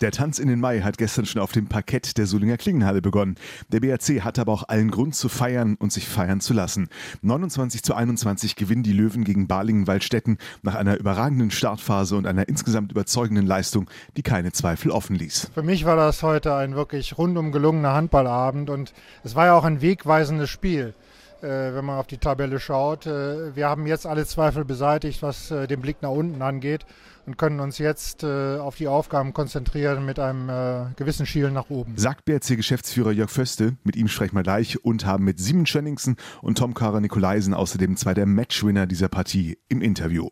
Der Tanz in den Mai hat gestern schon auf dem Parkett der Solinger Klingenhalle begonnen. Der BRC hat aber auch allen Grund zu feiern und sich feiern zu lassen. 29 zu 21 gewinnen die Löwen gegen Balingen-Waldstätten nach einer überragenden Startphase und einer insgesamt überzeugenden Leistung, die keine Zweifel offen ließ. Für mich war das heute ein wirklich rundum gelungener Handballabend und es war ja auch ein wegweisendes Spiel. Äh, wenn man auf die Tabelle schaut. Äh, wir haben jetzt alle Zweifel beseitigt, was äh, den Blick nach unten angeht und können uns jetzt äh, auf die Aufgaben konzentrieren mit einem äh, gewissen Schielen nach oben. Sagt BRC-Geschäftsführer Jörg Föste, mit ihm sprechen wir gleich und haben mit Simon Schönningsen und Tom Kara Nikolaisen außerdem zwei der Matchwinner dieser Partie im Interview.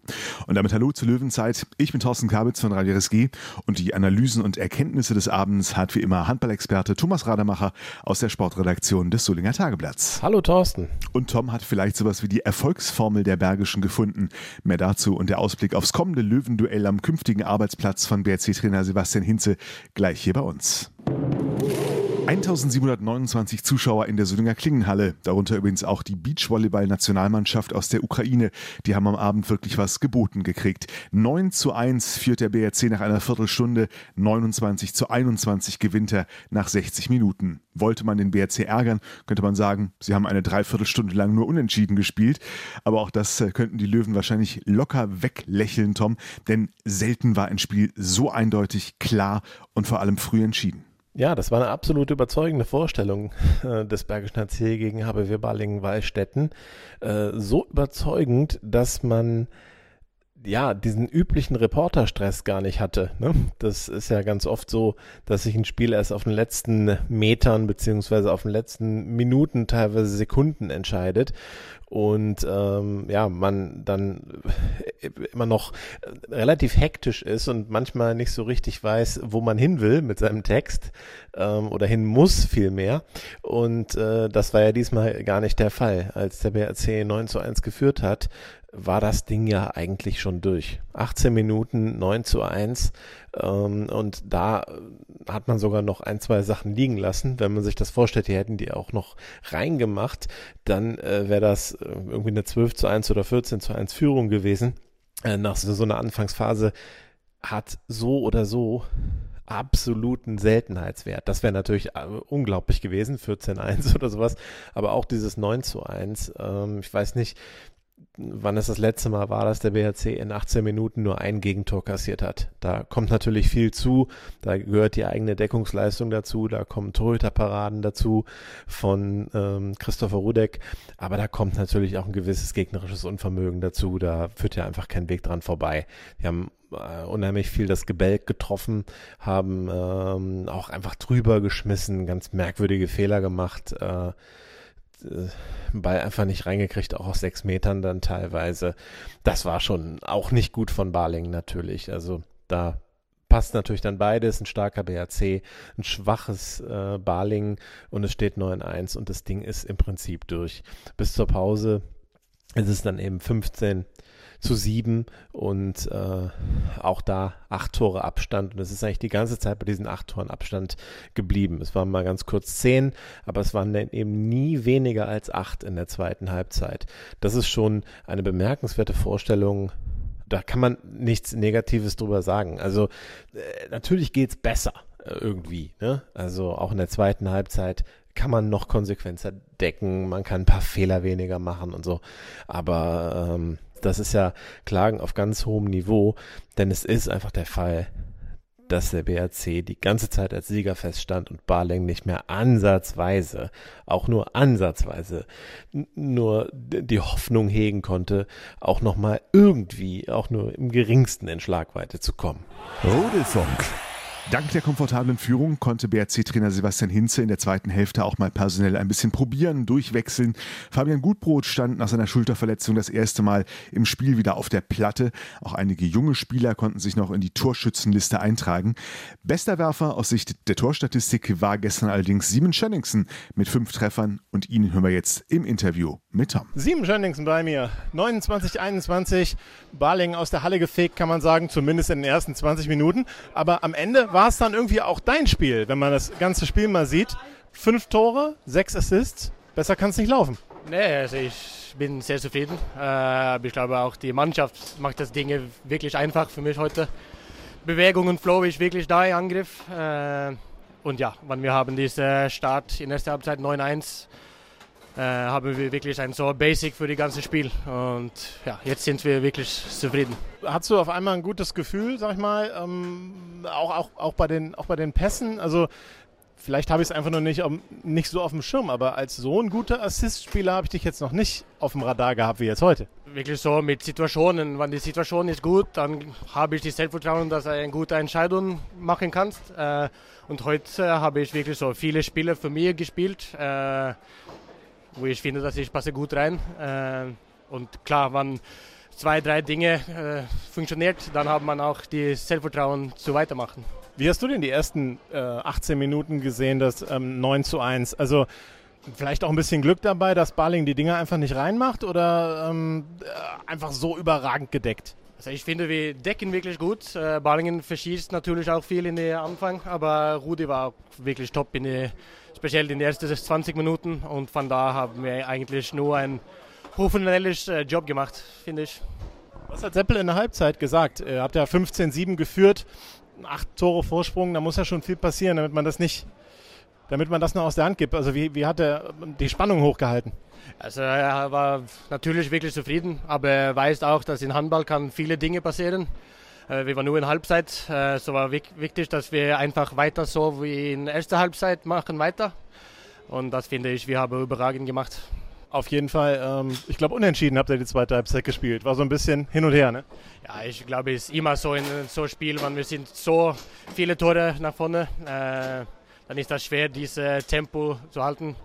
Und damit hallo zur Löwenzeit. Ich bin Thorsten Kabitz von Radio RSG und die Analysen und Erkenntnisse des Abends hat wie immer Handballexperte Thomas Rademacher aus der Sportredaktion des Solinger Tageblatts. Hallo Thorsten. Und Tom hat vielleicht sowas wie die Erfolgsformel der Bergischen gefunden. Mehr dazu und der Ausblick aufs kommende Löwenduell am künftigen Arbeitsplatz von BRC-Trainer Sebastian Hinze gleich hier bei uns. 1729 Zuschauer in der Solinger Klingenhalle, darunter übrigens auch die Beachvolleyball-Nationalmannschaft aus der Ukraine. Die haben am Abend wirklich was geboten gekriegt. 9 zu 1 führt der BRC nach einer Viertelstunde, 29 zu 21 gewinnt er nach 60 Minuten. Wollte man den BRC ärgern, könnte man sagen, sie haben eine Dreiviertelstunde lang nur unentschieden gespielt. Aber auch das äh, könnten die Löwen wahrscheinlich locker weglächeln, Tom, denn selten war ein Spiel so eindeutig, klar und vor allem früh entschieden. Ja, das war eine absolut überzeugende Vorstellung äh, des Bergischen HC gegen HBW Balingen-Wallstätten. Äh, so überzeugend, dass man ja, diesen üblichen Reporterstress gar nicht hatte. Ne? Das ist ja ganz oft so, dass sich ein Spiel erst auf den letzten Metern beziehungsweise auf den letzten Minuten, teilweise Sekunden entscheidet und ähm, ja, man dann immer noch relativ hektisch ist und manchmal nicht so richtig weiß, wo man hin will mit seinem Text ähm, oder hin muss vielmehr. Und äh, das war ja diesmal gar nicht der Fall. Als der BRC 9 zu 1 geführt hat, war das Ding ja eigentlich schon durch. 18 Minuten, 9 zu 1. Ähm, und da hat man sogar noch ein, zwei Sachen liegen lassen. Wenn man sich das vorstellt, die hätten die auch noch reingemacht, dann äh, wäre das äh, irgendwie eine 12 zu 1 oder 14 zu 1 Führung gewesen. Äh, nach so, so einer Anfangsphase hat so oder so absoluten Seltenheitswert. Das wäre natürlich äh, unglaublich gewesen, 14-1 oder sowas. Aber auch dieses 9 zu 1, ähm, ich weiß nicht, wann es das letzte Mal war, dass der BHC in 18 Minuten nur ein Gegentor kassiert hat. Da kommt natürlich viel zu, da gehört die eigene Deckungsleistung dazu, da kommen Torhüterparaden dazu von ähm, Christopher Rudek, aber da kommt natürlich auch ein gewisses gegnerisches Unvermögen dazu, da führt ja einfach kein Weg dran vorbei. Die haben äh, unheimlich viel das Gebälk getroffen, haben ähm, auch einfach drüber geschmissen, ganz merkwürdige Fehler gemacht. Äh, äh, Ball einfach nicht reingekriegt, auch aus sechs Metern dann teilweise. Das war schon auch nicht gut von Barling natürlich. Also da passt natürlich dann beides, ein starker BAC, ein schwaches äh, Barling und es steht 9-1 und das Ding ist im Prinzip durch. Bis zur Pause ist es dann eben 15 zu sieben und äh, auch da acht Tore Abstand. Und es ist eigentlich die ganze Zeit bei diesen acht Toren Abstand geblieben. Es waren mal ganz kurz zehn, aber es waren dann eben nie weniger als acht in der zweiten Halbzeit. Das ist schon eine bemerkenswerte Vorstellung da kann man nichts Negatives drüber sagen. Also äh, natürlich geht's besser äh, irgendwie. Ne? Also auch in der zweiten Halbzeit kann man noch konsequenter decken, man kann ein paar Fehler weniger machen und so. Aber ähm, das ist ja Klagen auf ganz hohem Niveau, denn es ist einfach der Fall, dass der BRC die ganze Zeit als Sieger feststand und Barling nicht mehr ansatzweise, auch nur ansatzweise, nur die Hoffnung hegen konnte, auch nochmal irgendwie, auch nur im geringsten in Schlagweite zu kommen. Rudelfunk. Dank der komfortablen Führung konnte BRC-Trainer Sebastian Hinze in der zweiten Hälfte auch mal personell ein bisschen probieren, durchwechseln. Fabian Gutbrot stand nach seiner Schulterverletzung das erste Mal im Spiel wieder auf der Platte. Auch einige junge Spieler konnten sich noch in die Torschützenliste eintragen. Bester Werfer aus Sicht der Torstatistik war gestern allerdings Simon Schönningsen mit fünf Treffern und ihn hören wir jetzt im Interview mit Tom. Simon Schönningsen bei mir. 29, 21. Barling aus der Halle gefegt, kann man sagen, zumindest in den ersten 20 Minuten. Aber am Ende war war es dann irgendwie auch dein Spiel, wenn man das ganze Spiel mal sieht. Fünf Tore, sechs Assists. Besser kann es nicht laufen. Nee, also ich bin sehr zufrieden. Äh, aber ich glaube auch die Mannschaft macht das Dinge wirklich einfach für mich heute. Bewegung und Flow ist wirklich da im Angriff. Äh, und ja, wenn wir haben diesen Start in der ersten Halbzeit 9-1, äh, haben wir wirklich ein so Basic für das ganze Spiel. Und ja, jetzt sind wir wirklich zufrieden. Hast du auf einmal ein gutes Gefühl, sag ich mal, ähm, auch, auch, auch, bei den, auch bei den Pässen? Also vielleicht habe ich es einfach noch nicht, nicht so auf dem Schirm, aber als so ein guter Assist-Spieler habe ich dich jetzt noch nicht auf dem Radar gehabt wie jetzt heute. Wirklich so mit Situationen. Wenn die Situation ist gut, dann habe ich das Selbstvertrauen, dass du eine gute Entscheidung machen kannst. Äh, und heute habe ich wirklich so viele Spiele für mich gespielt, äh, wo ich finde, dass ich passe gut rein. Äh, und klar, wenn zwei, drei Dinge funktioniert, dann hat man auch das Selbstvertrauen zu weitermachen. Wie hast du denn die ersten äh, 18 Minuten gesehen, das ähm, 9 zu 1? Also vielleicht auch ein bisschen Glück dabei, dass Barling die Dinger einfach nicht reinmacht oder ähm, äh, einfach so überragend gedeckt? Also ich finde, wir decken wirklich gut. Äh, Balingen verschießt natürlich auch viel in den Anfang, aber Rudi war wirklich top, in die, speziell in den ersten 20 Minuten. Und von da haben wir eigentlich nur ein professionelles äh, Job gemacht, finde ich. Was hat Seppel in der Halbzeit gesagt? Ihr habt ja 15-7 geführt acht Tore Vorsprung, da muss ja schon viel passieren, damit man das nicht, damit man das noch aus der Hand gibt. Also wie, wie hat er die Spannung hochgehalten? Also er war natürlich wirklich zufrieden, aber er weiß auch, dass in Handball kann viele Dinge passieren. Äh, wir waren nur in Halbzeit, äh, so war wichtig, dass wir einfach weiter so wie in erster Halbzeit machen weiter. Und das finde ich, wir haben überragend gemacht. Auf jeden Fall, ähm, ich glaube, unentschieden habt ihr die zweite Halbzeit gespielt. War so ein bisschen hin und her, ne? Ja, ich glaube, es ist immer so in so einem Spiel, wenn wir sind so viele Tore nach vorne, äh, dann ist das schwer, dieses Tempo zu halten.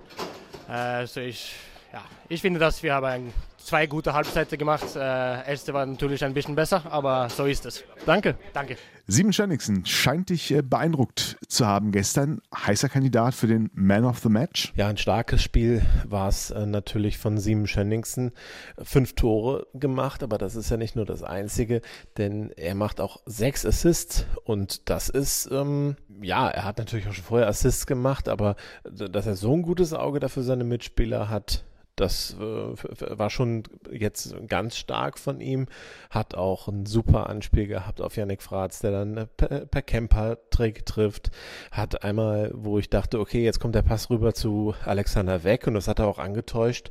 Äh, also ich, ja, ich finde, dass wir haben ein zwei gute Halbzeiten gemacht. Äh, erste war natürlich ein bisschen besser, aber so ist es. Danke. Danke. Simon Schönigsen scheint dich äh, beeindruckt zu haben gestern. Heißer Kandidat für den Man of the Match? Ja, ein starkes Spiel war es äh, natürlich von Simon Schönigsen. Fünf Tore gemacht, aber das ist ja nicht nur das Einzige, denn er macht auch sechs Assists und das ist, ähm, ja, er hat natürlich auch schon vorher Assists gemacht, aber dass er so ein gutes Auge dafür seine Mitspieler hat, das äh, war schon jetzt ganz stark von ihm. Hat auch ein super Anspiel gehabt auf Yannick Fratz, der dann per, per Camper-Trick trifft. Hat einmal, wo ich dachte, okay, jetzt kommt der Pass rüber zu Alexander Weg und das hat er auch angetäuscht.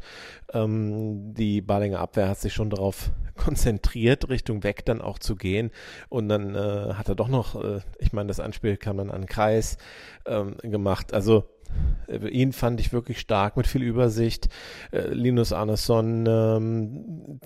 Ähm, die Balinger Abwehr hat sich schon darauf konzentriert, Richtung Weg dann auch zu gehen. Und dann äh, hat er doch noch, äh, ich meine, das Anspiel kam dann an Kreis ähm, gemacht. Also äh, ihn fand ich wirklich stark mit viel Übersicht. Äh, Linus Arneson ähm,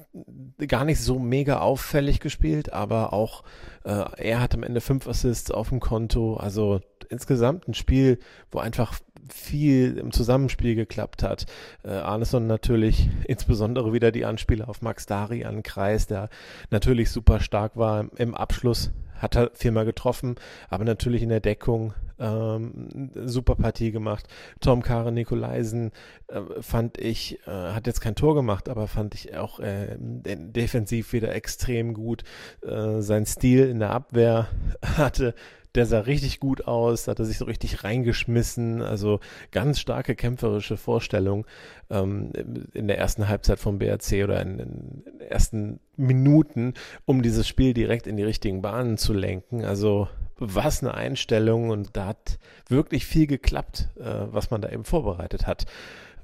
gar nicht so mega auffällig gespielt, aber auch äh, er hat am Ende fünf Assists auf dem Konto. Also insgesamt ein Spiel, wo einfach viel im Zusammenspiel geklappt hat. Äh, Arneson natürlich insbesondere wieder die Anspiele auf Max Dari an Kreis, der natürlich super stark war im, Abschluss hat er viermal getroffen, aber natürlich in der Deckung ähm, super Partie gemacht. Tom Karen Nikolaisen äh, fand ich, äh, hat jetzt kein Tor gemacht, aber fand ich auch äh, defensiv wieder extrem gut. Äh, sein Stil in der Abwehr hatte der sah richtig gut aus, hat er sich so richtig reingeschmissen, also ganz starke kämpferische Vorstellung ähm, in der ersten Halbzeit vom BRC oder in, den ersten Minuten, um dieses Spiel direkt in die richtigen Bahnen zu lenken. Also was eine Einstellung und da hat wirklich viel geklappt, äh, was man da eben vorbereitet hat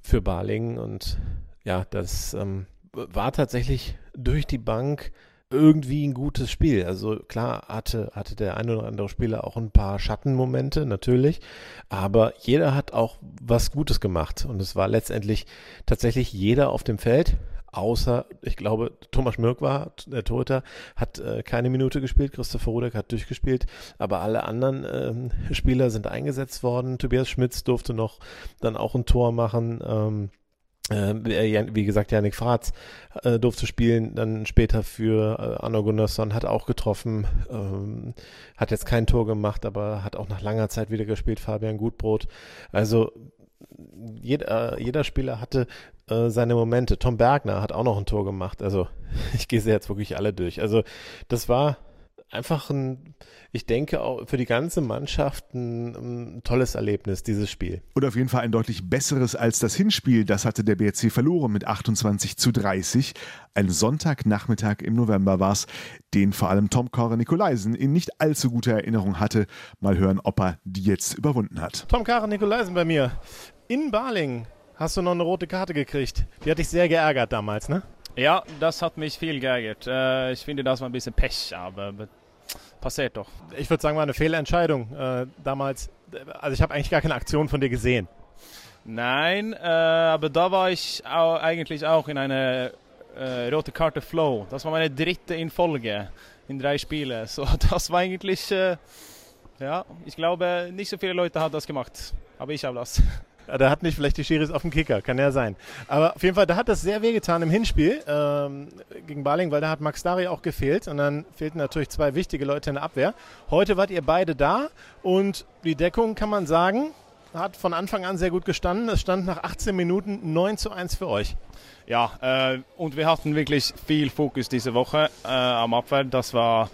für Baling und ja, das ähm, war tatsächlich durch die Bank irgendwie ein gutes Spiel. Also klar hatte, hatte der ein oder andere Spieler auch ein paar Schattenmomente, natürlich, aber jeder hat auch was Gutes gemacht und es war letztendlich tatsächlich jeder auf dem Feld außer, ich glaube, Thomas Schmirk war, der Torhüter, hat äh, keine Minute gespielt, Christopher Rudek hat durchgespielt, aber alle anderen ähm, Spieler sind eingesetzt worden. Tobias Schmitz durfte noch dann auch ein Tor machen. Ähm, äh, wie gesagt, Janik Fratz äh, durfte spielen, dann später für äh, Arno Gunnarsson, hat auch getroffen, ähm, hat jetzt kein Tor gemacht, aber hat auch nach langer Zeit wieder gespielt, Fabian Gutbrot. Also jeder, jeder Spieler hatte äh, seine Momente. Tom Bergner hat auch noch ein Tor gemacht. Also ich gehe sie jetzt wirklich alle durch. Also das war einfach ein, ich denke auch für die ganze Mannschaft ein, ein, tolles Erlebnis, dieses Spiel. Und auf jeden Fall ein deutlich besseres als das Hinspiel. Das hatte der BRC verloren mit 28 zu 30. Ein Sonntagnachmittag im November war es, den vor allem Tom Kara Nikolaisen in nicht allzu guter Erinnerung hatte. Mal hören, ob er die jetzt überwunden hat. Tom Kara Nikolaisen bei mir. In Baling hast du noch eine rote Karte gekriegt. Die hat dich sehr geärgert damals, ne? Ja, das hat mich viel geärgert. Äh, ich finde, das war ein bisschen Pech, aber passiert doch. Ich würde sagen, war eine Fehlentscheidung äh, damals. Also ich habe eigentlich gar keine Aktion von dir gesehen. Nein, äh, aber da war ich auch, eigentlich auch in einer äh, rote Karte Flow. Das war meine dritte in Folge in drei Spielen. So, das war eigentlich, äh, ja, ich glaube, nicht so viele Leute haben das gemacht. Aber ich habe das. Da hat nicht vielleicht die Schiris auf dem Kicker, kann ja sein. Aber auf jeden Fall, da hat das sehr wehgetan im Hinspiel ähm, gegen Baling, weil da hat Max Dari auch gefehlt und dann fehlten natürlich zwei wichtige Leute in der Abwehr. Heute wart ihr beide da und die Deckung, kann man sagen, hat von Anfang an sehr gut gestanden. Es stand nach 18 Minuten 9 zu 1 für euch. Ja, äh, und wir hatten wirklich viel Fokus diese Woche äh, am Abwehr. Das war,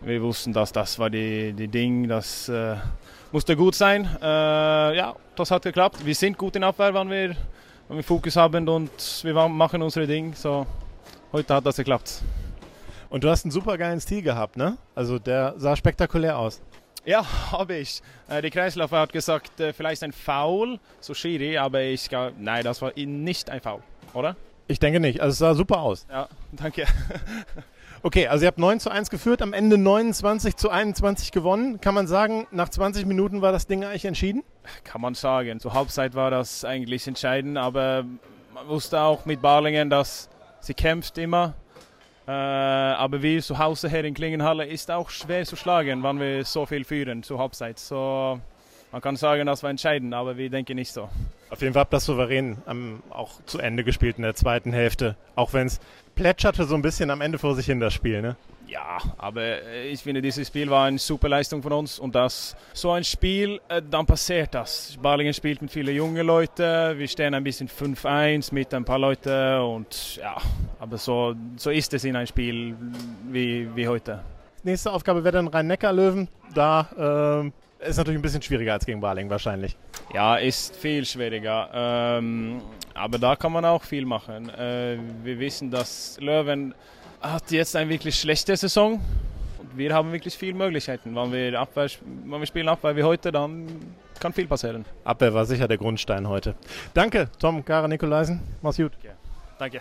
wir wussten, dass das war die, die Ding, das äh, musste gut sein. Äh, ja, das hat geklappt. Wir sind gut in Abwehr, wenn wir, wenn wir Fokus haben und wir machen unsere Dinge. So, heute hat das geklappt. Und du hast einen super geilen Stil gehabt, ne? Also der sah spektakulär aus. Ja, habe ich. Äh, die Kreislaufer hat gesagt, äh, vielleicht ein Foul, so Schiri, aber ich glaube, nein, das war nicht ein Foul, oder? Ich denke nicht. Also es sah super aus. Ja, danke. Okay, also ihr habt 9 zu 1 geführt, am Ende 29 zu 21 gewonnen. Kann man sagen, nach 20 Minuten war das Ding eigentlich entschieden? Kann man sagen. Zur Halbzeit war das eigentlich entscheidend, aber man wusste auch mit Barlingen, dass sie kämpft immer. Äh, aber wir zu Hause hier in Klingenhalle ist auch schwer zu schlagen, wenn wir so viel führen zur Halbzeit. So, man kann sagen, das war entscheidend, aber wir denken nicht so. Auf jeden Fall habt ihr das souverän ähm, auch zu Ende gespielt in der zweiten Hälfte. Auch wenn es plätscherte so ein bisschen am Ende vor sich hin, das Spiel, ne? Ja, aber äh, ich finde, dieses Spiel war eine super Leistung von uns und das so ein Spiel, äh, dann passiert das. Balingen spielt mit vielen jungen Leuten, wir stehen ein bisschen 5-1 mit ein paar Leuten und ja, aber so, so ist es in einem Spiel wie, wie heute. Nächste Aufgabe wäre dann Rhein-Neckar-Löwen. Da äh, ist natürlich ein bisschen schwieriger als gegen Baling wahrscheinlich. Ja, ist viel schwieriger. Ähm, aber da kann man auch viel machen. Äh, wir wissen, dass Löwen hat jetzt eine wirklich schlechte Saison. Und wir haben wirklich viele Möglichkeiten. Wenn wir, Abwehr, wenn wir spielen Abwehr wie heute, dann kann viel passieren. Abwehr war sicher der Grundstein heute. Danke, Tom, Kara Nikolaisen. Mach's gut. Ja. Danke.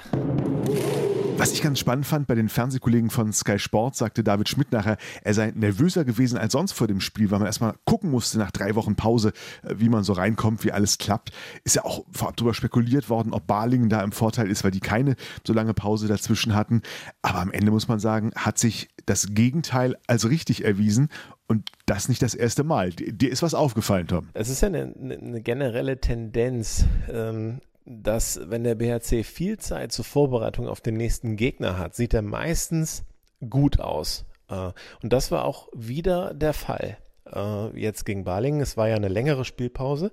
Was ich ganz spannend fand, bei den Fernsehkollegen von Sky Sport sagte David Schmidt nachher, er sei nervöser gewesen als sonst vor dem Spiel, weil man erstmal gucken musste nach drei Wochen Pause, äh, wie man so reinkommt, wie alles klappt. Ist ja auch vorab darüber spekuliert worden, ob Balingen da im Vorteil ist, weil die keine so lange Pause dazwischen hatten. Aber am Ende muss man sagen, hat sich das Gegenteil als richtig erwiesen und das nicht das erste Mal. Dir ist was aufgefallen, Tom. Es ist ja eine, eine generelle Tendenz. Ähm dass wenn der BHC viel Zeit zur Vorbereitung auf den nächsten Gegner hat, sieht er meistens gut aus. Äh, und das war auch wieder der Fall. Äh, jetzt gegen Balingen, es war ja eine längere Spielpause,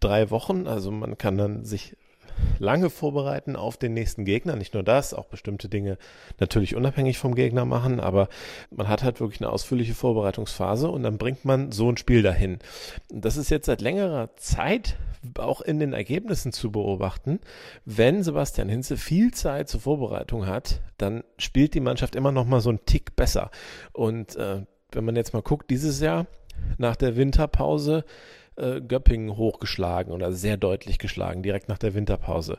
drei Wochen, also man kann dann sich lange vorbereiten auf den nächsten Gegner. Nicht nur das, auch bestimmte Dinge natürlich unabhängig vom Gegner machen, aber man hat halt wirklich eine ausführliche Vorbereitungsphase und dann bringt man so ein Spiel dahin. Das ist jetzt seit längerer Zeit auch in den Ergebnissen zu beobachten. Wenn Sebastian Hinze viel Zeit zur Vorbereitung hat, dann spielt die Mannschaft immer noch mal so einen Tick besser. Und äh, wenn man jetzt mal guckt, dieses Jahr nach der Winterpause äh, Göppingen hochgeschlagen oder sehr deutlich geschlagen, direkt nach der Winterpause.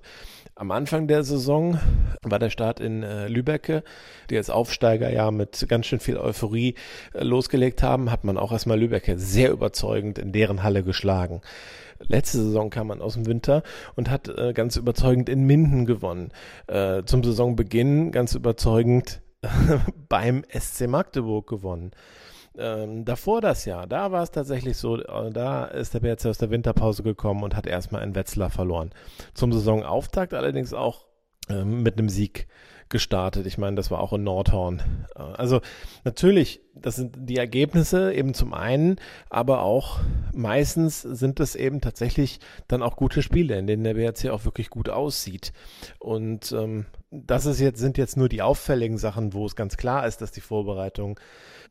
Am Anfang der Saison war der Start in äh, Lübecke, die als Aufsteiger ja mit ganz schön viel Euphorie äh, losgelegt haben, hat man auch erstmal Lübecke sehr überzeugend in deren Halle geschlagen. Letzte Saison kam man aus dem Winter und hat äh, ganz überzeugend in Minden gewonnen. Äh, zum Saisonbeginn ganz überzeugend beim SC Magdeburg gewonnen. Ähm, davor das Jahr, da war es tatsächlich so, äh, da ist der BRC aus der Winterpause gekommen und hat erstmal in Wetzlar verloren. Zum Saisonauftakt allerdings auch äh, mit einem Sieg gestartet. Ich meine, das war auch in Nordhorn. Äh, also natürlich, das sind die Ergebnisse eben zum einen, aber auch meistens sind es eben tatsächlich dann auch gute Spiele, in denen der BRC auch wirklich gut aussieht. Und ähm, das ist jetzt, sind jetzt nur die auffälligen Sachen, wo es ganz klar ist, dass die Vorbereitung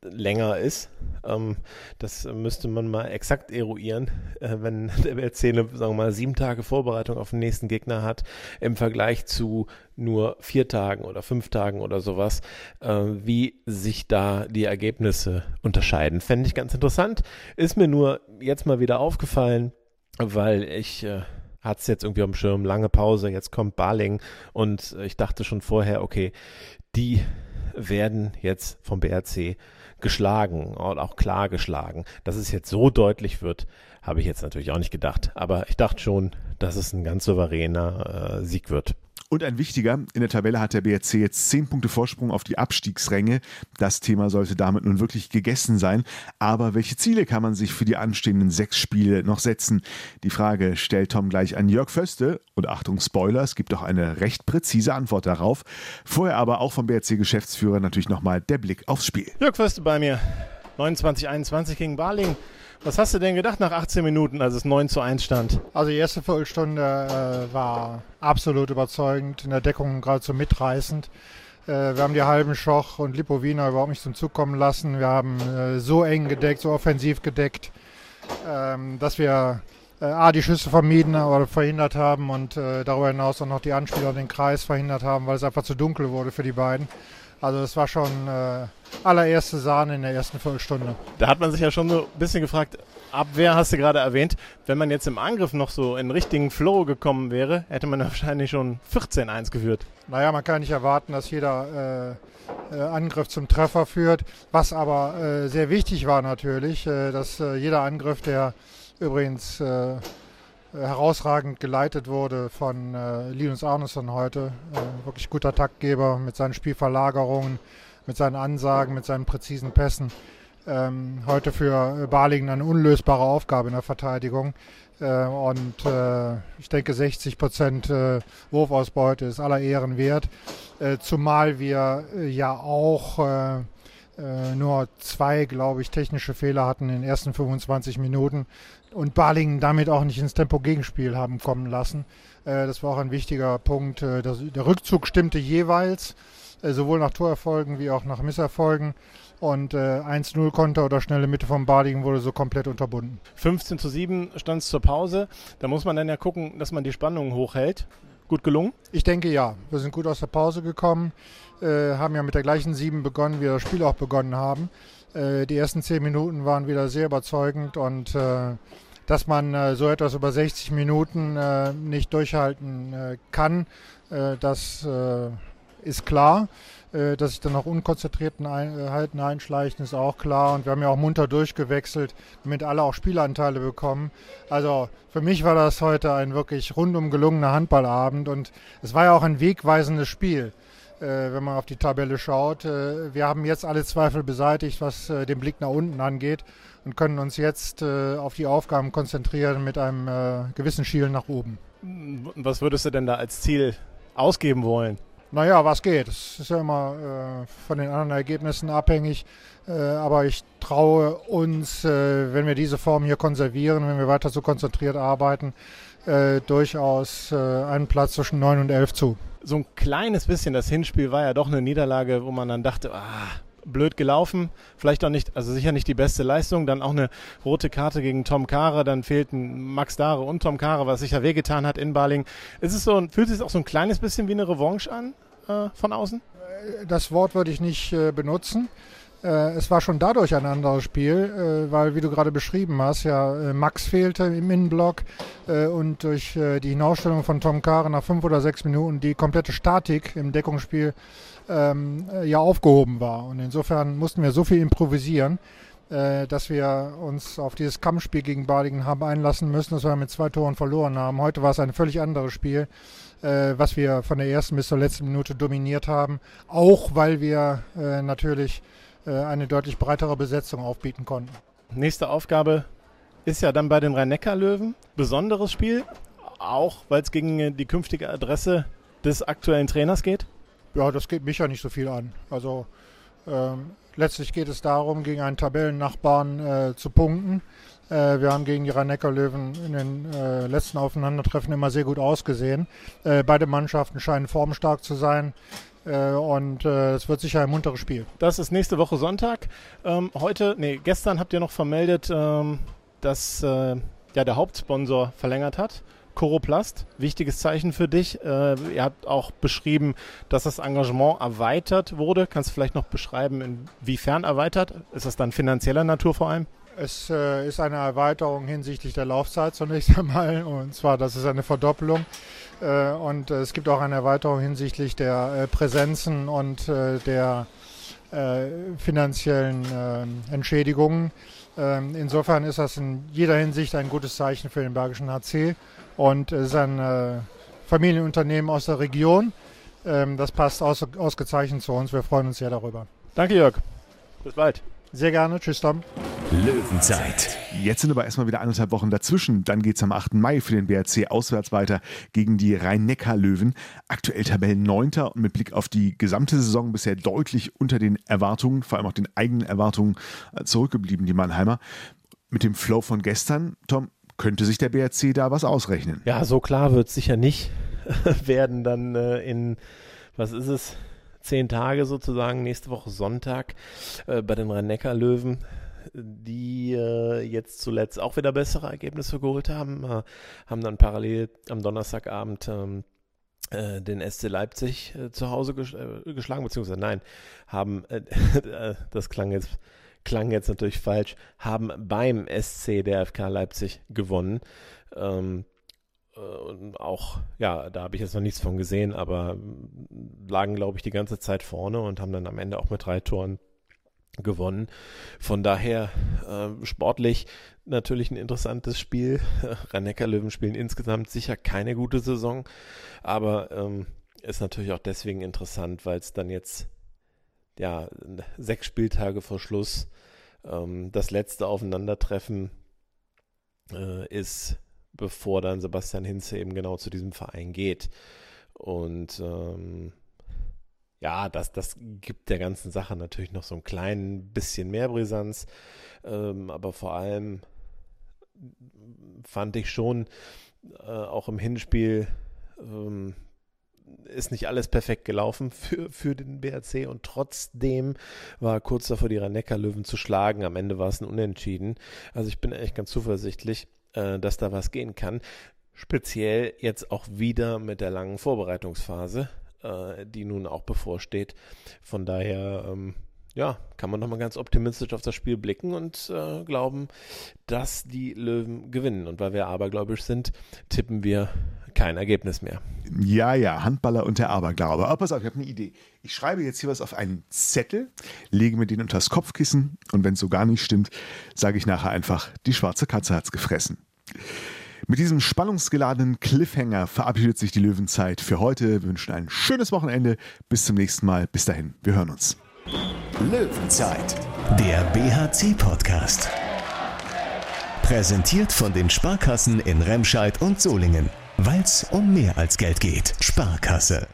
länger ist. Ähm, das müsste man mal exakt eruieren, äh, wenn der eine, sagen wir mal, sieben Tage Vorbereitung auf den nächsten Gegner hat, im Vergleich zu nur vier Tagen oder fünf Tagen oder sowas, äh, wie sich da die Ergebnisse unterscheiden. Fände ich ganz interessant. Ist mir nur jetzt mal wieder aufgefallen, weil ich äh, hat es jetzt irgendwie am Schirm, lange Pause, jetzt kommt Baling und ich dachte schon vorher, okay, die werden jetzt vom BRC geschlagen und auch klar geschlagen. Dass es jetzt so deutlich wird, habe ich jetzt natürlich auch nicht gedacht. Aber ich dachte schon, dass es ein ganz souveräner äh, Sieg wird. Und ein wichtiger, in der Tabelle hat der BRC jetzt zehn Punkte Vorsprung auf die Abstiegsränge. Das Thema sollte damit nun wirklich gegessen sein. Aber welche Ziele kann man sich für die anstehenden sechs Spiele noch setzen? Die Frage stellt Tom gleich an Jörg Föste. Und Achtung, Spoiler, es gibt auch eine recht präzise Antwort darauf. Vorher aber auch vom BRC-Geschäftsführer natürlich nochmal der Blick aufs Spiel. Jörg Föste bei mir. 29-21 gegen Baling. Was hast du denn gedacht nach 18 Minuten, als es 9 zu 1 stand? Also die erste Viertelstunde äh, war absolut überzeugend, in der Deckung geradezu mitreißend. Äh, wir haben die halben Schoch und Lipowina überhaupt nicht zum Zug kommen lassen. Wir haben äh, so eng gedeckt, so offensiv gedeckt, ähm, dass wir äh, A, die Schüsse vermieden oder verhindert haben und äh, darüber hinaus auch noch die Anspieler in den Kreis verhindert haben, weil es einfach zu dunkel wurde für die beiden. Also es war schon äh, allererste Sahne in der ersten Viertelstunde. Da hat man sich ja schon so ein bisschen gefragt, Abwehr hast du gerade erwähnt, wenn man jetzt im Angriff noch so in richtigen Flow gekommen wäre, hätte man wahrscheinlich schon 14-1 geführt. Naja, man kann nicht erwarten, dass jeder äh, äh, Angriff zum Treffer führt. Was aber äh, sehr wichtig war natürlich, äh, dass äh, jeder Angriff, der übrigens herausragend geleitet wurde von äh, Linus Arneson heute. Äh, wirklich guter Taktgeber mit seinen Spielverlagerungen, mit seinen Ansagen, mit seinen präzisen Pässen. Ähm, heute für Balingen eine unlösbare Aufgabe in der Verteidigung. Äh, und äh, ich denke, 60 Prozent äh, Wurfausbeute ist aller Ehren wert. Äh, zumal wir ja auch nur zwei, glaube ich, technische Fehler hatten in den ersten 25 Minuten und Balingen damit auch nicht ins Tempo-Gegenspiel haben kommen lassen. Äh, das war auch ein wichtiger Punkt. Äh, der Rückzug stimmte jeweils, äh, sowohl nach Torerfolgen wie auch nach Misserfolgen. Und 1-0 Konter oder schnelle Mitte vom Balingen wurde so komplett unterbunden. 15 zu 7 stand es zur Pause. Da muss man dann ja gucken, dass man die Spannung hochhält. Gut gelungen? Ich denke ja. Wir sind gut aus der Pause gekommen, haben ja mit der gleichen 7 begonnen, wie wir das Spiel auch begonnen haben. Die ersten 10 Minuten waren wieder sehr überzeugend und dass man äh, so etwas über 60 Minuten äh, nicht durchhalten äh, kann, äh, das äh, ist klar. Äh, dass sich dann noch unkonzentrierten Einheiten einschleichen, ist auch klar. Und wir haben ja auch munter durchgewechselt, damit alle auch Spielanteile bekommen. Also für mich war das heute ein wirklich rundum gelungener Handballabend und es war ja auch ein wegweisendes Spiel wenn man auf die Tabelle schaut. wir haben jetzt alle Zweifel beseitigt, was den Blick nach unten angeht und können uns jetzt äh, auf die Aufgaben konzentrieren mit einem äh, gewissen Schielen nach oben. Was würdest du denn da als Ziel ausgeben wollen? Naja, was geht. Es ist ja immer äh, von den anderen Ergebnissen abhängig. Äh, aber ich traue uns, äh, wenn wir diese Form hier konservieren, wenn wir weiter so konzentriert arbeiten, äh, durchaus einen Platz zwischen 9 und 11 zu. So ein kleines bisschen, das Hinspiel war ja doch eine Niederlage, wo man dann dachte, ah, blöd gelaufen, vielleicht auch nicht, also sicher nicht die beste Leistung, dann auch eine rote Karte gegen Tom Kare, dann fehlten Max Dare und Tom Kare, was sicher wehgetan hat in Baling. Ist es so, fühlt sich auch so ein kleines bisschen wie eine Revanche an äh, von außen? Das Wort würde ich nicht äh, benutzen. Äh, es war schon dadurch ein anderes Spiel, äh, weil, wie du gerade beschrieben hast, ja äh, Max fehlte im Innenblock und durch die Hinausstellung von Tom Kare nach fünf oder sechs Minuten die komplette Statik im Deckungsspiel ähm, ja aufgehoben war. Und insofern mussten wir so viel improvisieren, äh, dass wir uns auf dieses Kampfspiel gegen Balingen haben einlassen müssen, dass wir mit zwei Toren verloren haben. Heute war es ein völlig anderes Spiel, was wir von der ersten bis zur letzten Minute dominiert haben, auch weil wir äh, natürlich eine deutlich breitere Besetzung aufbieten konnten. Nächste Aufgabe ist ja dann bei den Rhein-Neckar-Löwen. Besonderes Spiel, auch weil es gegen die künftige Adresse des aktuellen Trainers geht? Ja, das geht mich ja nicht so viel an. Also ähm, letztlich geht es darum, gegen einen Tabellennachbarn äh, zu punkten. Äh, wir haben gegen die Rhein-Neckar-Löwen in den äh, letzten Aufeinandertreffen immer sehr gut ausgesehen. Äh, beide Mannschaften scheinen formstark zu sein. Äh, und äh, es wird sicher ein munteres Spiel. Das ist nächste Woche Sonntag. Ähm, heute, nee, gestern habt ihr noch vermeldet, ähm, dass äh, ja, der Hauptsponsor verlängert hat. Coroplast, wichtiges Zeichen für dich. Äh, ihr habt auch beschrieben, dass das Engagement erweitert wurde. Kannst du vielleicht noch beschreiben, inwiefern erweitert? Ist das dann finanzieller Natur vor allem? Es äh, ist eine Erweiterung hinsichtlich der Laufzeit zunächst einmal. Und zwar, das ist eine Verdoppelung. Äh, und äh, es gibt auch eine Erweiterung hinsichtlich der äh, Präsenzen und äh, der finanziellen Entschädigungen. Ähm, insofern ist das in jeder Hinsicht ein gutes Zeichen für den Bergischen HC und es ist ein äh, Familienunternehmen aus der Region. Ähm, das passt aus, ausgezeichnet zu uns. Wir freuen uns sehr darüber. Danke, Jörg. Bis bald. Sehr gerne. Tschüss, Tom. Löwenzeit. Jetzt sind aber erstmal wieder anderthalb Wochen dazwischen. Dann geht es am 8. Mai für den BRC auswärts weiter gegen die Rhein-Neckar-Löwen. Aktuell Tabellen 9. und mit Blick auf die gesamte Saison bisher deutlich unter den Erwartungen, vor allem auch den eigenen Erwartungen äh, zurückgeblieben, die Mannheimer. Mit dem Flow von gestern, Tom, könnte sich der BRC da was ausrechnen. Ja, so klar wird es sicher nicht werden dann äh, in, was ist es, zehn Tage sozusagen, nächste Woche Sonntag äh, bei den Rhein-Neckar-Löwen die äh, jetzt zuletzt auch wieder bessere Ergebnisse geholt haben, äh, haben dann parallel am Donnerstagabend ähm, äh, den SC Leipzig äh, zu Hause ges äh, geschlagen, beziehungsweise nein, haben, äh, das klang jetzt, klang jetzt natürlich falsch, haben beim SC der FK Leipzig gewonnen. Ähm, und auch, ja, da habe ich jetzt noch nichts von gesehen, aber lagen, glaube ich, die ganze Zeit vorne und haben dann am Ende auch mit drei Toren gewonnen. Von daher äh, sportlich natürlich ein interessantes Spiel. Rhein-Neckar-Löwen spielen insgesamt sicher keine gute Saison, aber ähm, ist natürlich auch deswegen interessant, weil es dann jetzt ja sechs Spieltage vor Schluss ähm, das letzte Aufeinandertreffen äh, ist, bevor dann Sebastian Hinze eben genau zu diesem Verein geht. Und ähm, ja, das, das gibt der ganzen Sache natürlich noch so ein klein bisschen mehr Brisanz. Ähm, aber vor allem fand ich schon äh, auch im Hinspiel ähm, ist nicht alles perfekt gelaufen für, für den BRC und trotzdem war kurz davor, die Rhein-Neckar-Löwen zu schlagen. Am Ende war es ein Unentschieden. Also ich bin echt ganz zuversichtlich, äh, dass da was gehen kann. Speziell jetzt auch wieder mit der langen Vorbereitungsphase äh, die nun auch bevorsteht. Von daher, ähm, ja, kann man nochmal ganz optimistisch auf das Spiel blicken und äh, glauben, dass die Löwen gewinnen. Und weil wir abergläubisch sind, tippen wir kein Ergebnis mehr. Ja, ja, Handballer und der Aberglaube. Aber pass auf, ich habe eine Idee. Ich schreibe jetzt hier was auf einen Zettel, lege mir den unter das Kopfkissen und wenn es so gar nicht stimmt, sage ich nachher einfach, die schwarze Katze hat's gefressen. Mit diesem spannungsgeladenen Cliffhanger verabschiedet sich die Löwenzeit für heute. Wir wünschen ein schönes Wochenende. Bis zum nächsten Mal. Bis dahin. Wir hören uns. Löwenzeit, der BHC-Podcast. Präsentiert von den Sparkassen in Remscheid und Solingen. Weil es um mehr als Geld geht. Sparkasse.